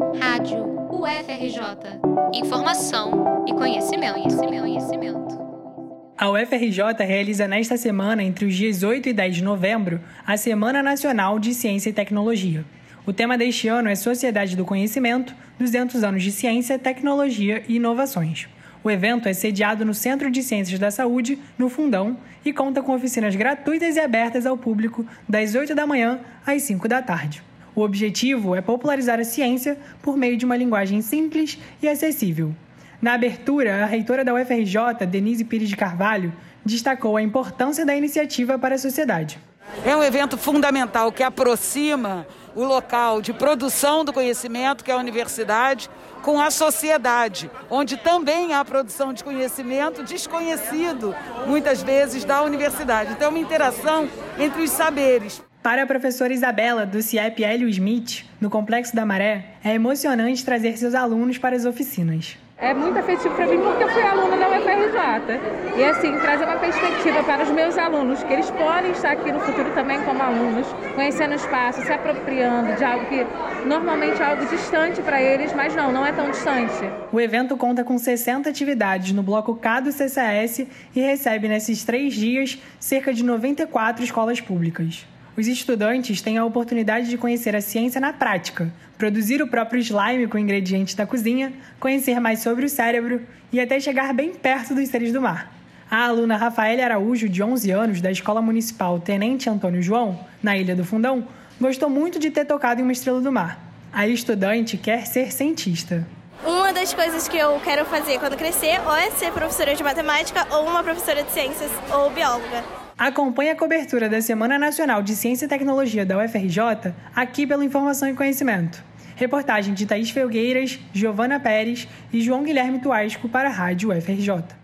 Rádio UFRJ. Informação e conhecimento, conhecimento, conhecimento. A UFRJ realiza nesta semana, entre os dias 8 e 10 de novembro, a Semana Nacional de Ciência e Tecnologia. O tema deste ano é Sociedade do Conhecimento, 200 anos de ciência, tecnologia e inovações. O evento é sediado no Centro de Ciências da Saúde, no Fundão, e conta com oficinas gratuitas e abertas ao público das 8 da manhã às 5 da tarde. O objetivo é popularizar a ciência por meio de uma linguagem simples e acessível. Na abertura, a reitora da UFRJ, Denise Pires de Carvalho, destacou a importância da iniciativa para a sociedade. É um evento fundamental que aproxima o local de produção do conhecimento, que é a universidade, com a sociedade, onde também há produção de conhecimento desconhecido, muitas vezes, da universidade. Então, é uma interação entre os saberes. Para a professora Isabela, do CIEP Hélio Smith, no Complexo da Maré, é emocionante trazer seus alunos para as oficinas é muito afetivo para mim porque eu fui aluna da UFRJ. E assim, trazer uma perspectiva para os meus alunos, que eles podem estar aqui no futuro também como alunos, conhecendo o espaço, se apropriando de algo que normalmente é algo distante para eles, mas não, não é tão distante. O evento conta com 60 atividades no bloco K do CCS e recebe nesses três dias cerca de 94 escolas públicas. Os estudantes têm a oportunidade de conhecer a ciência na prática, produzir o próprio slime com ingredientes da cozinha, conhecer mais sobre o cérebro e até chegar bem perto dos seres do mar. A aluna Rafaela Araújo, de 11 anos, da Escola Municipal Tenente Antônio João, na Ilha do Fundão, gostou muito de ter tocado em uma estrela do mar. A estudante quer ser cientista. Uma das coisas que eu quero fazer quando crescer ou é ser professora de matemática ou uma professora de ciências ou bióloga. Acompanhe a cobertura da Semana Nacional de Ciência e Tecnologia da UFRJ aqui pelo Informação e Conhecimento. Reportagem de Thaís Felgueiras, Giovana Pérez e João Guilherme Tuasco para a Rádio UFRJ.